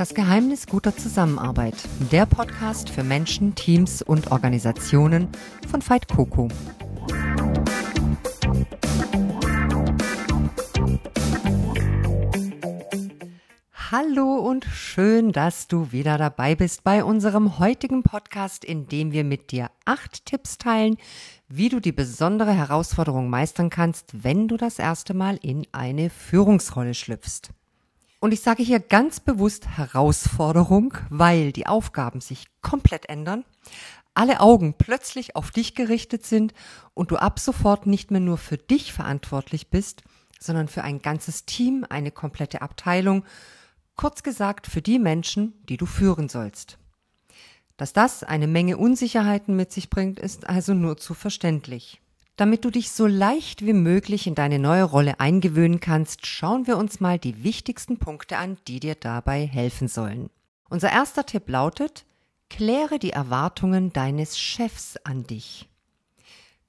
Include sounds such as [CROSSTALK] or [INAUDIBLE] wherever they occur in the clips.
Das Geheimnis guter Zusammenarbeit. Der Podcast für Menschen, Teams und Organisationen von Veit Coco. Hallo und schön, dass du wieder dabei bist bei unserem heutigen Podcast, in dem wir mit dir acht Tipps teilen, wie du die besondere Herausforderung meistern kannst, wenn du das erste Mal in eine Führungsrolle schlüpfst. Und ich sage hier ganz bewusst Herausforderung, weil die Aufgaben sich komplett ändern, alle Augen plötzlich auf dich gerichtet sind und du ab sofort nicht mehr nur für dich verantwortlich bist, sondern für ein ganzes Team, eine komplette Abteilung, kurz gesagt für die Menschen, die du führen sollst. Dass das eine Menge Unsicherheiten mit sich bringt, ist also nur zu verständlich. Damit du dich so leicht wie möglich in deine neue Rolle eingewöhnen kannst, schauen wir uns mal die wichtigsten Punkte an, die dir dabei helfen sollen. Unser erster Tipp lautet, kläre die Erwartungen deines Chefs an dich.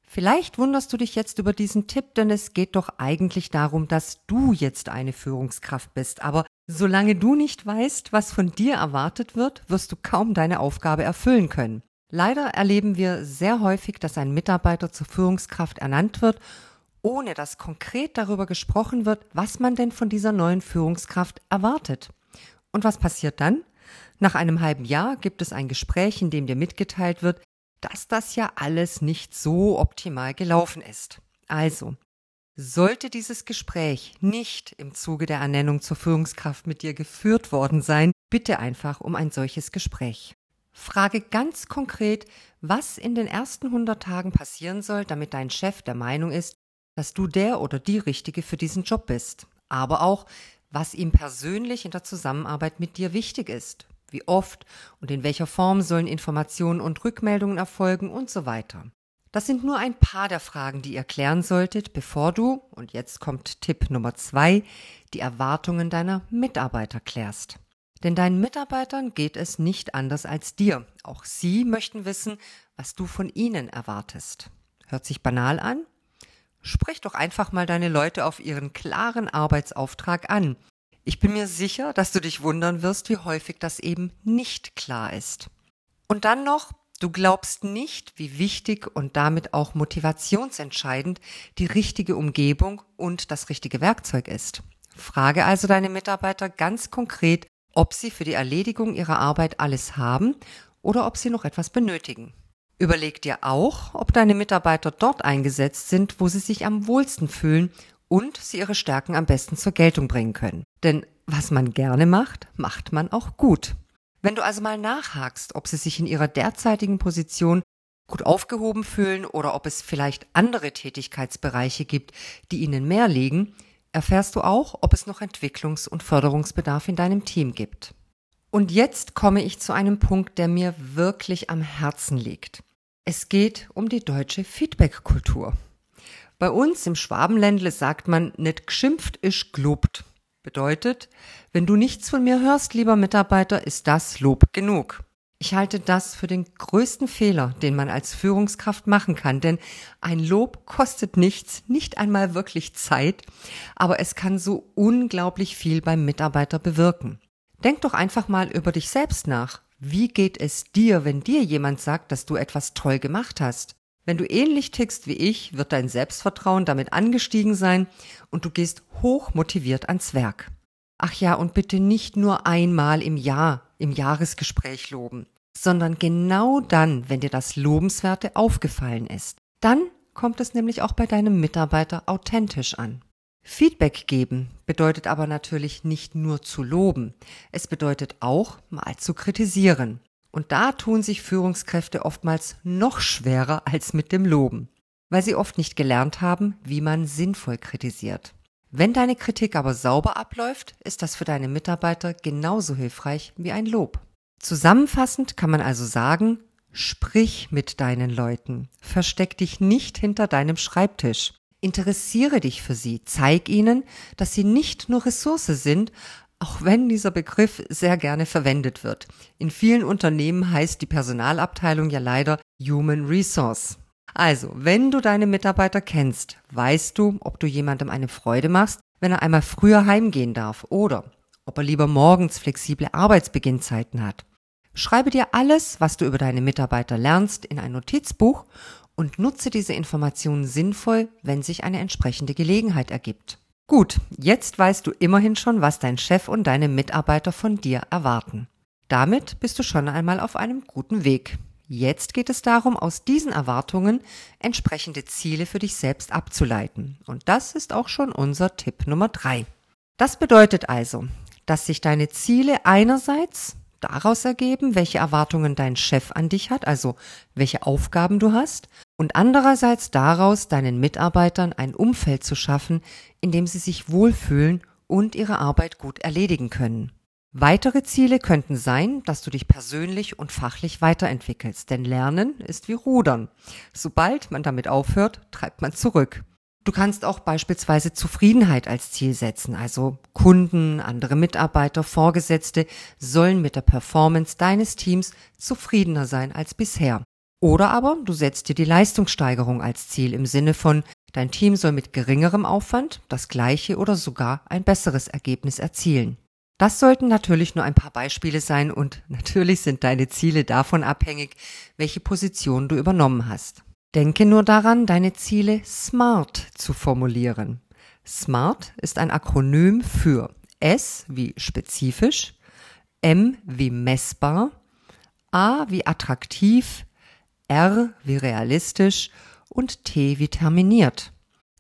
Vielleicht wunderst du dich jetzt über diesen Tipp, denn es geht doch eigentlich darum, dass du jetzt eine Führungskraft bist. Aber solange du nicht weißt, was von dir erwartet wird, wirst du kaum deine Aufgabe erfüllen können. Leider erleben wir sehr häufig, dass ein Mitarbeiter zur Führungskraft ernannt wird, ohne dass konkret darüber gesprochen wird, was man denn von dieser neuen Führungskraft erwartet. Und was passiert dann? Nach einem halben Jahr gibt es ein Gespräch, in dem dir mitgeteilt wird, dass das ja alles nicht so optimal gelaufen ist. Also, sollte dieses Gespräch nicht im Zuge der Ernennung zur Führungskraft mit dir geführt worden sein, bitte einfach um ein solches Gespräch. Frage ganz konkret, was in den ersten 100 Tagen passieren soll, damit dein Chef der Meinung ist, dass du der oder die Richtige für diesen Job bist. Aber auch, was ihm persönlich in der Zusammenarbeit mit dir wichtig ist. Wie oft und in welcher Form sollen Informationen und Rückmeldungen erfolgen und so weiter. Das sind nur ein paar der Fragen, die ihr klären solltet, bevor du, und jetzt kommt Tipp Nummer zwei, die Erwartungen deiner Mitarbeiter klärst. Denn deinen Mitarbeitern geht es nicht anders als dir. Auch sie möchten wissen, was du von ihnen erwartest. Hört sich banal an? Sprich doch einfach mal deine Leute auf ihren klaren Arbeitsauftrag an. Ich bin mir sicher, dass du dich wundern wirst, wie häufig das eben nicht klar ist. Und dann noch, du glaubst nicht, wie wichtig und damit auch motivationsentscheidend die richtige Umgebung und das richtige Werkzeug ist. Frage also deine Mitarbeiter ganz konkret, ob sie für die Erledigung ihrer Arbeit alles haben oder ob sie noch etwas benötigen. Überleg dir auch, ob deine Mitarbeiter dort eingesetzt sind, wo sie sich am wohlsten fühlen und sie ihre Stärken am besten zur Geltung bringen können. Denn was man gerne macht, macht man auch gut. Wenn du also mal nachhakst, ob sie sich in ihrer derzeitigen Position gut aufgehoben fühlen oder ob es vielleicht andere Tätigkeitsbereiche gibt, die ihnen mehr liegen, erfährst du auch, ob es noch Entwicklungs- und Förderungsbedarf in deinem Team gibt. Und jetzt komme ich zu einem Punkt, der mir wirklich am Herzen liegt. Es geht um die deutsche Feedback-Kultur. Bei uns im Schwabenländle sagt man, nicht geschimpft ist gelobt. Bedeutet, wenn du nichts von mir hörst, lieber Mitarbeiter, ist das Lob genug. Ich halte das für den größten Fehler, den man als Führungskraft machen kann, denn ein Lob kostet nichts, nicht einmal wirklich Zeit, aber es kann so unglaublich viel beim Mitarbeiter bewirken. Denk doch einfach mal über dich selbst nach. Wie geht es dir, wenn dir jemand sagt, dass du etwas toll gemacht hast? Wenn du ähnlich tickst wie ich, wird dein Selbstvertrauen damit angestiegen sein und du gehst hoch motiviert ans Werk. Ach ja, und bitte nicht nur einmal im Jahr im Jahresgespräch loben, sondern genau dann, wenn dir das Lobenswerte aufgefallen ist. Dann kommt es nämlich auch bei deinem Mitarbeiter authentisch an. Feedback geben bedeutet aber natürlich nicht nur zu loben, es bedeutet auch mal zu kritisieren. Und da tun sich Führungskräfte oftmals noch schwerer als mit dem Loben, weil sie oft nicht gelernt haben, wie man sinnvoll kritisiert. Wenn deine Kritik aber sauber abläuft, ist das für deine Mitarbeiter genauso hilfreich wie ein Lob. Zusammenfassend kann man also sagen, sprich mit deinen Leuten, versteck dich nicht hinter deinem Schreibtisch, interessiere dich für sie, zeig ihnen, dass sie nicht nur Ressource sind, auch wenn dieser Begriff sehr gerne verwendet wird. In vielen Unternehmen heißt die Personalabteilung ja leider Human Resource. Also, wenn du deine Mitarbeiter kennst, weißt du, ob du jemandem eine Freude machst, wenn er einmal früher heimgehen darf oder ob er lieber morgens flexible Arbeitsbeginnzeiten hat. Schreibe dir alles, was du über deine Mitarbeiter lernst, in ein Notizbuch und nutze diese Informationen sinnvoll, wenn sich eine entsprechende Gelegenheit ergibt. Gut, jetzt weißt du immerhin schon, was dein Chef und deine Mitarbeiter von dir erwarten. Damit bist du schon einmal auf einem guten Weg. Jetzt geht es darum, aus diesen Erwartungen entsprechende Ziele für dich selbst abzuleiten. Und das ist auch schon unser Tipp Nummer drei. Das bedeutet also, dass sich deine Ziele einerseits daraus ergeben, welche Erwartungen dein Chef an dich hat, also welche Aufgaben du hast, und andererseits daraus, deinen Mitarbeitern ein Umfeld zu schaffen, in dem sie sich wohlfühlen und ihre Arbeit gut erledigen können. Weitere Ziele könnten sein, dass du dich persönlich und fachlich weiterentwickelst, denn Lernen ist wie Rudern. Sobald man damit aufhört, treibt man zurück. Du kannst auch beispielsweise Zufriedenheit als Ziel setzen, also Kunden, andere Mitarbeiter, Vorgesetzte sollen mit der Performance deines Teams zufriedener sein als bisher. Oder aber du setzt dir die Leistungssteigerung als Ziel im Sinne von, dein Team soll mit geringerem Aufwand das gleiche oder sogar ein besseres Ergebnis erzielen. Das sollten natürlich nur ein paar Beispiele sein und [LAUGHS] natürlich sind deine Ziele davon abhängig, welche Position du übernommen hast. Denke nur daran, deine Ziele SMART zu formulieren. SMART ist ein Akronym für S wie spezifisch, M wie messbar, A wie attraktiv, R wie realistisch und T wie terminiert.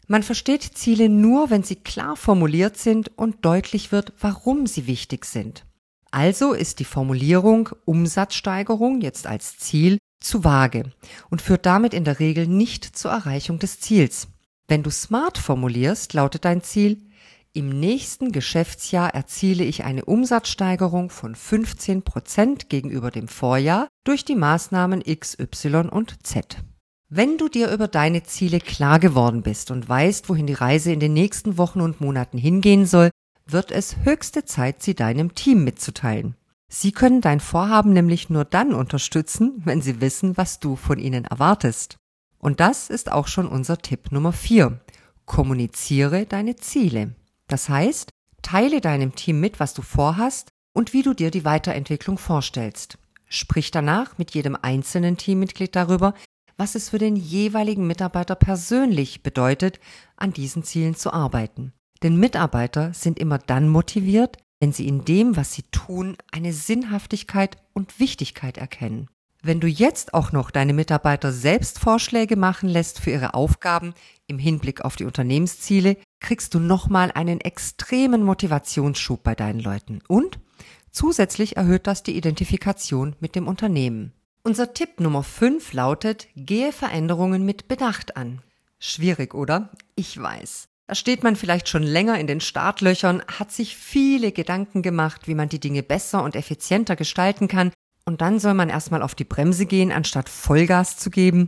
Man versteht Ziele nur, wenn sie klar formuliert sind und deutlich wird, warum sie wichtig sind. Also ist die Formulierung Umsatzsteigerung jetzt als Ziel zu vage und führt damit in der Regel nicht zur Erreichung des Ziels. Wenn du smart formulierst, lautet dein Ziel, im nächsten Geschäftsjahr erziele ich eine Umsatzsteigerung von 15 Prozent gegenüber dem Vorjahr durch die Maßnahmen X, Y und Z. Wenn du dir über deine Ziele klar geworden bist und weißt, wohin die Reise in den nächsten Wochen und Monaten hingehen soll, wird es höchste Zeit, sie deinem Team mitzuteilen. Sie können dein Vorhaben nämlich nur dann unterstützen, wenn sie wissen, was du von ihnen erwartest. Und das ist auch schon unser Tipp Nummer 4. Kommuniziere deine Ziele. Das heißt, teile deinem Team mit, was du vorhast und wie du dir die Weiterentwicklung vorstellst. Sprich danach mit jedem einzelnen Teammitglied darüber, was es für den jeweiligen Mitarbeiter persönlich bedeutet, an diesen Zielen zu arbeiten. Denn Mitarbeiter sind immer dann motiviert, wenn sie in dem, was sie tun, eine Sinnhaftigkeit und Wichtigkeit erkennen. Wenn du jetzt auch noch deine Mitarbeiter selbst Vorschläge machen lässt für ihre Aufgaben im Hinblick auf die Unternehmensziele, kriegst du nochmal einen extremen Motivationsschub bei deinen Leuten und zusätzlich erhöht das die Identifikation mit dem Unternehmen. Unser Tipp Nummer 5 lautet, gehe Veränderungen mit Bedacht an. Schwierig, oder? Ich weiß. Da steht man vielleicht schon länger in den Startlöchern, hat sich viele Gedanken gemacht, wie man die Dinge besser und effizienter gestalten kann, und dann soll man erstmal auf die Bremse gehen, anstatt Vollgas zu geben.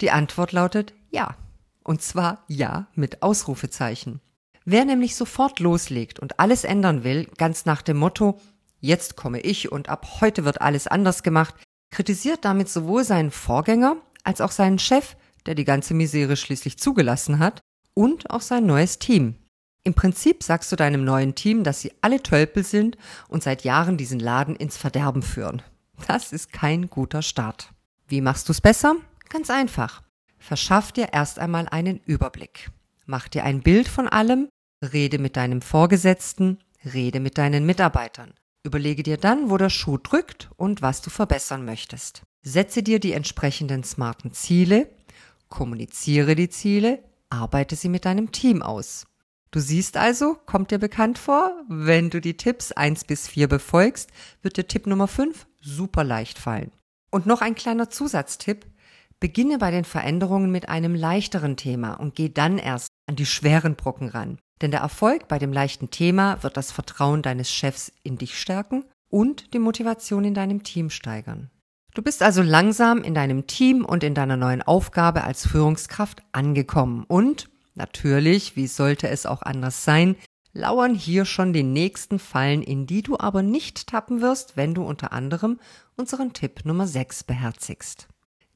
Die Antwort lautet ja. Und zwar ja mit Ausrufezeichen. Wer nämlich sofort loslegt und alles ändern will, ganz nach dem Motto, jetzt komme ich und ab heute wird alles anders gemacht, kritisiert damit sowohl seinen Vorgänger als auch seinen Chef, der die ganze Misere schließlich zugelassen hat, und auch sein neues Team. Im Prinzip sagst du deinem neuen Team, dass sie alle Tölpel sind und seit Jahren diesen Laden ins Verderben führen. Das ist kein guter Start. Wie machst du es besser? Ganz einfach. Verschaff dir erst einmal einen Überblick. Mach dir ein Bild von allem, rede mit deinem Vorgesetzten, rede mit deinen Mitarbeitern. Überlege dir dann, wo der Schuh drückt und was du verbessern möchtest. Setze dir die entsprechenden smarten Ziele, kommuniziere die Ziele, arbeite sie mit deinem Team aus. Du siehst also, kommt dir bekannt vor, wenn du die Tipps 1 bis 4 befolgst, wird dir Tipp Nummer 5 super leicht fallen. Und noch ein kleiner Zusatztipp. Beginne bei den Veränderungen mit einem leichteren Thema und geh dann erst an die schweren Brocken ran. Denn der Erfolg bei dem leichten Thema wird das Vertrauen deines Chefs in dich stärken und die Motivation in deinem Team steigern. Du bist also langsam in deinem Team und in deiner neuen Aufgabe als Führungskraft angekommen und natürlich, wie sollte es auch anders sein, lauern hier schon die nächsten Fallen, in die du aber nicht tappen wirst, wenn du unter anderem unseren Tipp Nummer 6 beherzigst.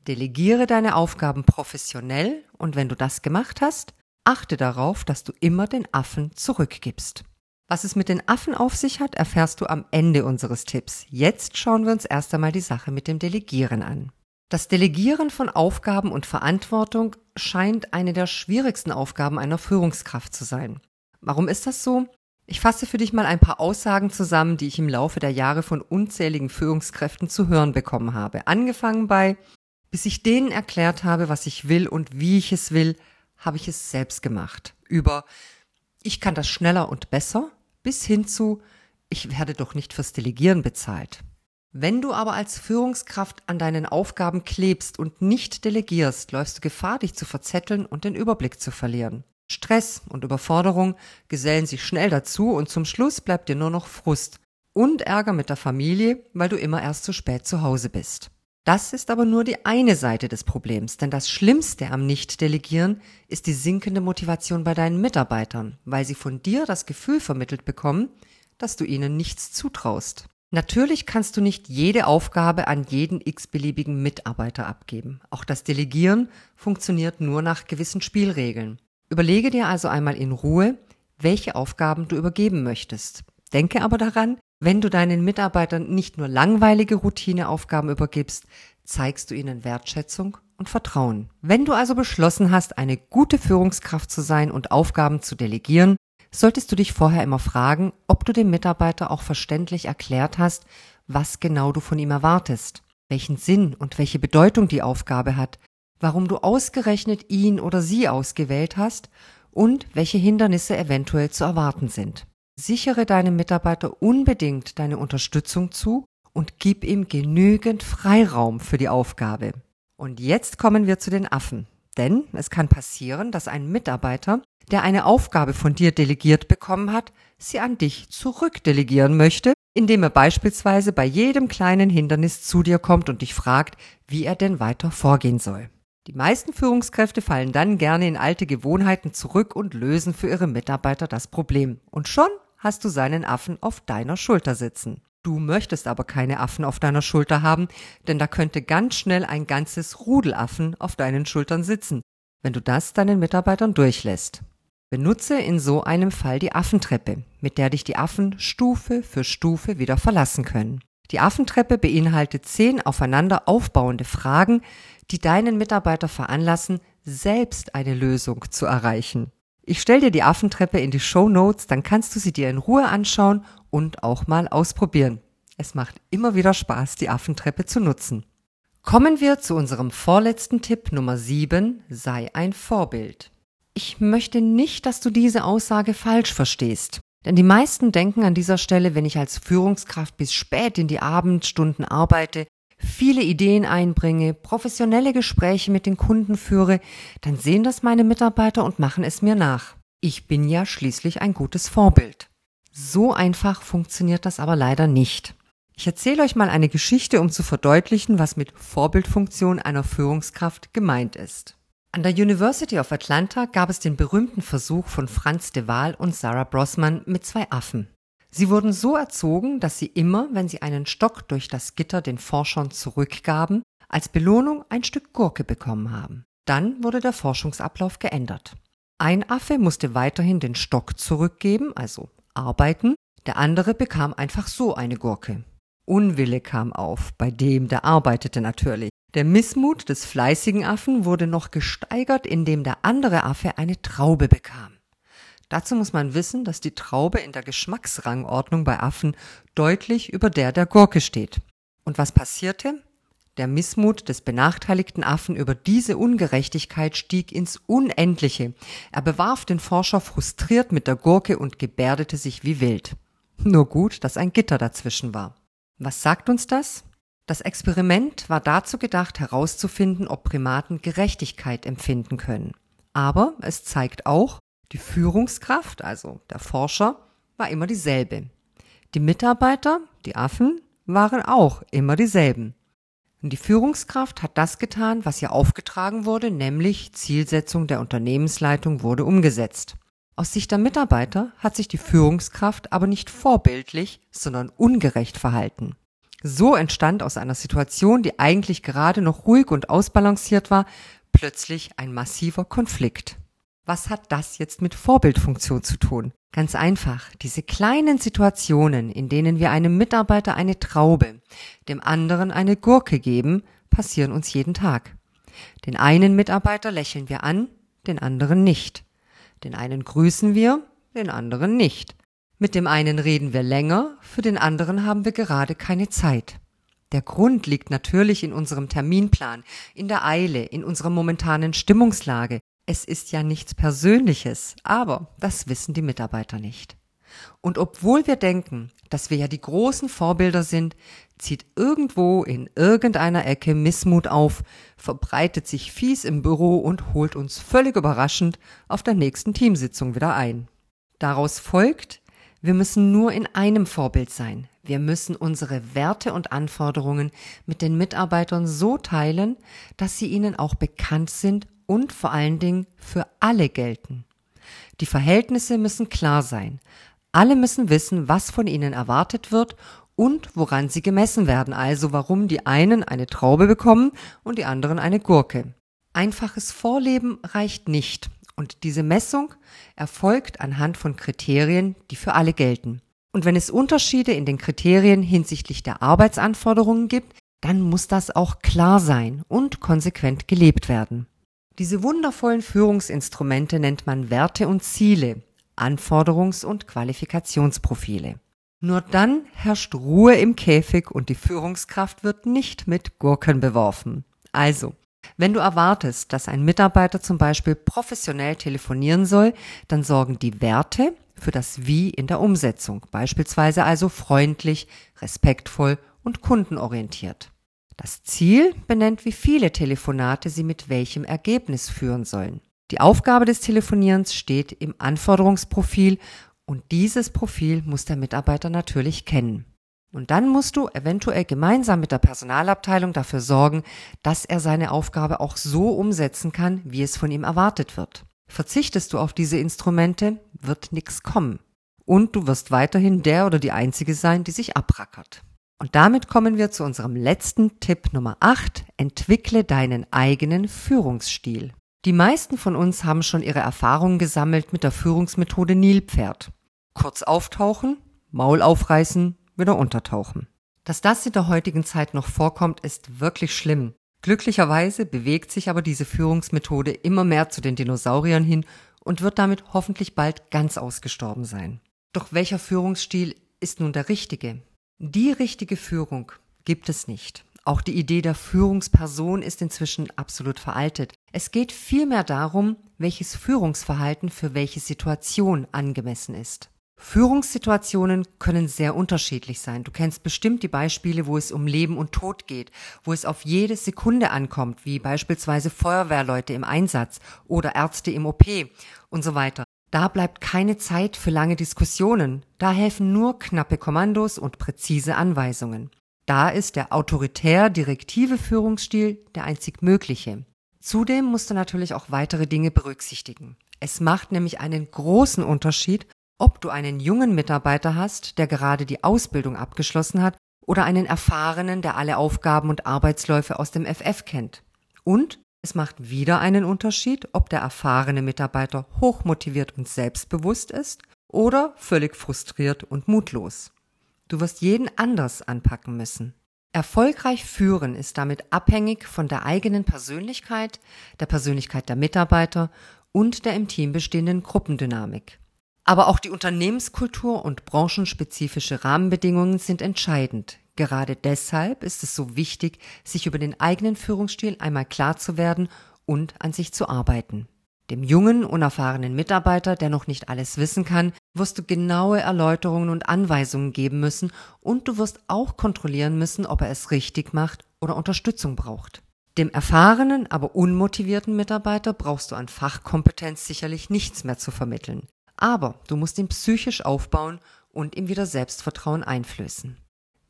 Delegiere deine Aufgaben professionell und wenn du das gemacht hast, Achte darauf, dass du immer den Affen zurückgibst. Was es mit den Affen auf sich hat, erfährst du am Ende unseres Tipps. Jetzt schauen wir uns erst einmal die Sache mit dem Delegieren an. Das Delegieren von Aufgaben und Verantwortung scheint eine der schwierigsten Aufgaben einer Führungskraft zu sein. Warum ist das so? Ich fasse für dich mal ein paar Aussagen zusammen, die ich im Laufe der Jahre von unzähligen Führungskräften zu hören bekommen habe. Angefangen bei, bis ich denen erklärt habe, was ich will und wie ich es will, habe ich es selbst gemacht. Über, ich kann das schneller und besser bis hin zu ich werde doch nicht fürs Delegieren bezahlt. Wenn du aber als Führungskraft an deinen Aufgaben klebst und nicht delegierst, läufst du Gefahr, dich zu verzetteln und den Überblick zu verlieren. Stress und Überforderung gesellen sich schnell dazu und zum Schluss bleibt dir nur noch Frust und Ärger mit der Familie, weil du immer erst zu spät zu Hause bist. Das ist aber nur die eine Seite des Problems, denn das Schlimmste am Nicht-Delegieren ist die sinkende Motivation bei deinen Mitarbeitern, weil sie von dir das Gefühl vermittelt bekommen, dass du ihnen nichts zutraust. Natürlich kannst du nicht jede Aufgabe an jeden x-beliebigen Mitarbeiter abgeben. Auch das Delegieren funktioniert nur nach gewissen Spielregeln. Überlege dir also einmal in Ruhe, welche Aufgaben du übergeben möchtest. Denke aber daran, wenn du deinen Mitarbeitern nicht nur langweilige Routineaufgaben übergibst, zeigst du ihnen Wertschätzung und Vertrauen. Wenn du also beschlossen hast, eine gute Führungskraft zu sein und Aufgaben zu delegieren, solltest du dich vorher immer fragen, ob du dem Mitarbeiter auch verständlich erklärt hast, was genau du von ihm erwartest, welchen Sinn und welche Bedeutung die Aufgabe hat, warum du ausgerechnet ihn oder sie ausgewählt hast und welche Hindernisse eventuell zu erwarten sind. Sichere deinem Mitarbeiter unbedingt deine Unterstützung zu und gib ihm genügend Freiraum für die Aufgabe. Und jetzt kommen wir zu den Affen. Denn es kann passieren, dass ein Mitarbeiter, der eine Aufgabe von dir delegiert bekommen hat, sie an dich zurückdelegieren möchte, indem er beispielsweise bei jedem kleinen Hindernis zu dir kommt und dich fragt, wie er denn weiter vorgehen soll. Die meisten Führungskräfte fallen dann gerne in alte Gewohnheiten zurück und lösen für ihre Mitarbeiter das Problem. Und schon hast du seinen Affen auf deiner Schulter sitzen. Du möchtest aber keine Affen auf deiner Schulter haben, denn da könnte ganz schnell ein ganzes Rudelaffen auf deinen Schultern sitzen, wenn du das deinen Mitarbeitern durchlässt. Benutze in so einem Fall die Affentreppe, mit der dich die Affen Stufe für Stufe wieder verlassen können. Die Affentreppe beinhaltet zehn aufeinander aufbauende Fragen, die deinen Mitarbeiter veranlassen, selbst eine Lösung zu erreichen. Ich stell dir die Affentreppe in die Show Notes, dann kannst du sie dir in Ruhe anschauen und auch mal ausprobieren. Es macht immer wieder Spaß, die Affentreppe zu nutzen. Kommen wir zu unserem vorletzten Tipp Nummer 7, sei ein Vorbild. Ich möchte nicht, dass du diese Aussage falsch verstehst. Denn die meisten denken an dieser Stelle, wenn ich als Führungskraft bis spät in die Abendstunden arbeite, viele Ideen einbringe, professionelle Gespräche mit den Kunden führe, dann sehen das meine Mitarbeiter und machen es mir nach. Ich bin ja schließlich ein gutes Vorbild. So einfach funktioniert das aber leider nicht. Ich erzähle euch mal eine Geschichte, um zu verdeutlichen, was mit Vorbildfunktion einer Führungskraft gemeint ist. An der University of Atlanta gab es den berühmten Versuch von Franz de Waal und Sarah Brossman mit zwei Affen. Sie wurden so erzogen, dass sie immer, wenn sie einen Stock durch das Gitter den Forschern zurückgaben, als Belohnung ein Stück Gurke bekommen haben. Dann wurde der Forschungsablauf geändert. Ein Affe musste weiterhin den Stock zurückgeben, also arbeiten, der andere bekam einfach so eine Gurke. Unwille kam auf, bei dem, der arbeitete natürlich. Der Missmut des fleißigen Affen wurde noch gesteigert, indem der andere Affe eine Traube bekam. Dazu muss man wissen, dass die Traube in der Geschmacksrangordnung bei Affen deutlich über der der Gurke steht. Und was passierte? Der Missmut des benachteiligten Affen über diese Ungerechtigkeit stieg ins Unendliche. Er bewarf den Forscher frustriert mit der Gurke und gebärdete sich wie wild. Nur gut, dass ein Gitter dazwischen war. Was sagt uns das? Das Experiment war dazu gedacht, herauszufinden, ob Primaten Gerechtigkeit empfinden können. Aber es zeigt auch, die Führungskraft, also der Forscher, war immer dieselbe. Die Mitarbeiter, die Affen, waren auch immer dieselben. Und die Führungskraft hat das getan, was ihr aufgetragen wurde, nämlich Zielsetzung der Unternehmensleitung wurde umgesetzt. Aus Sicht der Mitarbeiter hat sich die Führungskraft aber nicht vorbildlich, sondern ungerecht verhalten. So entstand aus einer Situation, die eigentlich gerade noch ruhig und ausbalanciert war, plötzlich ein massiver Konflikt. Was hat das jetzt mit Vorbildfunktion zu tun? Ganz einfach, diese kleinen Situationen, in denen wir einem Mitarbeiter eine Traube, dem anderen eine Gurke geben, passieren uns jeden Tag. Den einen Mitarbeiter lächeln wir an, den anderen nicht. Den einen grüßen wir, den anderen nicht. Mit dem einen reden wir länger, für den anderen haben wir gerade keine Zeit. Der Grund liegt natürlich in unserem Terminplan, in der Eile, in unserer momentanen Stimmungslage. Es ist ja nichts Persönliches, aber das wissen die Mitarbeiter nicht. Und obwohl wir denken, dass wir ja die großen Vorbilder sind, zieht irgendwo in irgendeiner Ecke Missmut auf, verbreitet sich fies im Büro und holt uns völlig überraschend auf der nächsten Teamsitzung wieder ein. Daraus folgt, wir müssen nur in einem Vorbild sein. Wir müssen unsere Werte und Anforderungen mit den Mitarbeitern so teilen, dass sie ihnen auch bekannt sind und vor allen Dingen für alle gelten. Die Verhältnisse müssen klar sein. Alle müssen wissen, was von ihnen erwartet wird und woran sie gemessen werden, also warum die einen eine Traube bekommen und die anderen eine Gurke. Einfaches Vorleben reicht nicht. Und diese Messung erfolgt anhand von Kriterien, die für alle gelten. Und wenn es Unterschiede in den Kriterien hinsichtlich der Arbeitsanforderungen gibt, dann muss das auch klar sein und konsequent gelebt werden. Diese wundervollen Führungsinstrumente nennt man Werte und Ziele, Anforderungs- und Qualifikationsprofile. Nur dann herrscht Ruhe im Käfig und die Führungskraft wird nicht mit Gurken beworfen. Also, wenn du erwartest, dass ein Mitarbeiter zum Beispiel professionell telefonieren soll, dann sorgen die Werte für das Wie in der Umsetzung, beispielsweise also freundlich, respektvoll und kundenorientiert. Das Ziel benennt, wie viele Telefonate sie mit welchem Ergebnis führen sollen. Die Aufgabe des Telefonierens steht im Anforderungsprofil und dieses Profil muss der Mitarbeiter natürlich kennen. Und dann musst du eventuell gemeinsam mit der Personalabteilung dafür sorgen, dass er seine Aufgabe auch so umsetzen kann, wie es von ihm erwartet wird. Verzichtest du auf diese Instrumente, wird nichts kommen. Und du wirst weiterhin der oder die Einzige sein, die sich abrackert. Und damit kommen wir zu unserem letzten Tipp Nummer 8. Entwickle deinen eigenen Führungsstil. Die meisten von uns haben schon ihre Erfahrungen gesammelt mit der Führungsmethode Nilpferd. Kurz auftauchen, Maul aufreißen, wieder untertauchen. Dass das in der heutigen Zeit noch vorkommt, ist wirklich schlimm. Glücklicherweise bewegt sich aber diese Führungsmethode immer mehr zu den Dinosauriern hin und wird damit hoffentlich bald ganz ausgestorben sein. Doch welcher Führungsstil ist nun der richtige? Die richtige Führung gibt es nicht. Auch die Idee der Führungsperson ist inzwischen absolut veraltet. Es geht vielmehr darum, welches Führungsverhalten für welche Situation angemessen ist. Führungssituationen können sehr unterschiedlich sein. Du kennst bestimmt die Beispiele, wo es um Leben und Tod geht, wo es auf jede Sekunde ankommt, wie beispielsweise Feuerwehrleute im Einsatz oder Ärzte im OP und so weiter. Da bleibt keine Zeit für lange Diskussionen. Da helfen nur knappe Kommandos und präzise Anweisungen. Da ist der autoritär direktive Führungsstil der einzig mögliche. Zudem musst du natürlich auch weitere Dinge berücksichtigen. Es macht nämlich einen großen Unterschied, ob du einen jungen Mitarbeiter hast, der gerade die Ausbildung abgeschlossen hat, oder einen erfahrenen, der alle Aufgaben und Arbeitsläufe aus dem FF kennt. Und es macht wieder einen Unterschied, ob der erfahrene Mitarbeiter hochmotiviert und selbstbewusst ist oder völlig frustriert und mutlos. Du wirst jeden anders anpacken müssen. Erfolgreich führen ist damit abhängig von der eigenen Persönlichkeit, der Persönlichkeit der Mitarbeiter und der im Team bestehenden Gruppendynamik. Aber auch die Unternehmenskultur und branchenspezifische Rahmenbedingungen sind entscheidend. Gerade deshalb ist es so wichtig, sich über den eigenen Führungsstil einmal klar zu werden und an sich zu arbeiten. Dem jungen, unerfahrenen Mitarbeiter, der noch nicht alles wissen kann, wirst du genaue Erläuterungen und Anweisungen geben müssen und du wirst auch kontrollieren müssen, ob er es richtig macht oder Unterstützung braucht. Dem erfahrenen, aber unmotivierten Mitarbeiter brauchst du an Fachkompetenz sicherlich nichts mehr zu vermitteln. Aber du musst ihn psychisch aufbauen und ihm wieder Selbstvertrauen einflößen.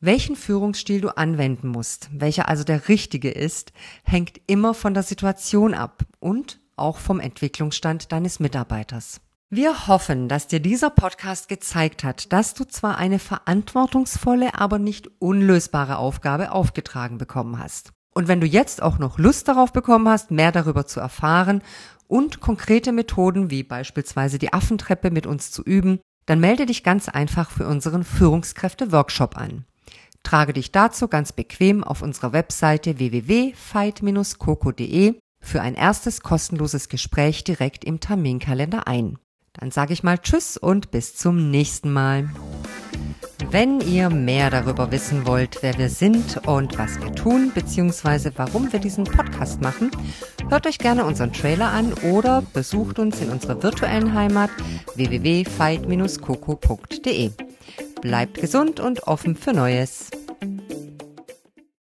Welchen Führungsstil du anwenden musst, welcher also der richtige ist, hängt immer von der Situation ab und auch vom Entwicklungsstand deines Mitarbeiters. Wir hoffen, dass dir dieser Podcast gezeigt hat, dass du zwar eine verantwortungsvolle, aber nicht unlösbare Aufgabe aufgetragen bekommen hast. Und wenn du jetzt auch noch Lust darauf bekommen hast, mehr darüber zu erfahren und konkrete Methoden wie beispielsweise die Affentreppe mit uns zu üben, dann melde dich ganz einfach für unseren Führungskräfte-Workshop an. Trage dich dazu ganz bequem auf unserer Webseite www.fight-coco.de für ein erstes kostenloses Gespräch direkt im Terminkalender ein. Dann sage ich mal Tschüss und bis zum nächsten Mal. Wenn ihr mehr darüber wissen wollt, wer wir sind und was wir tun, beziehungsweise warum wir diesen Podcast machen, hört euch gerne unseren Trailer an oder besucht uns in unserer virtuellen Heimat www.fight-coco.de. Bleibt gesund und offen für Neues.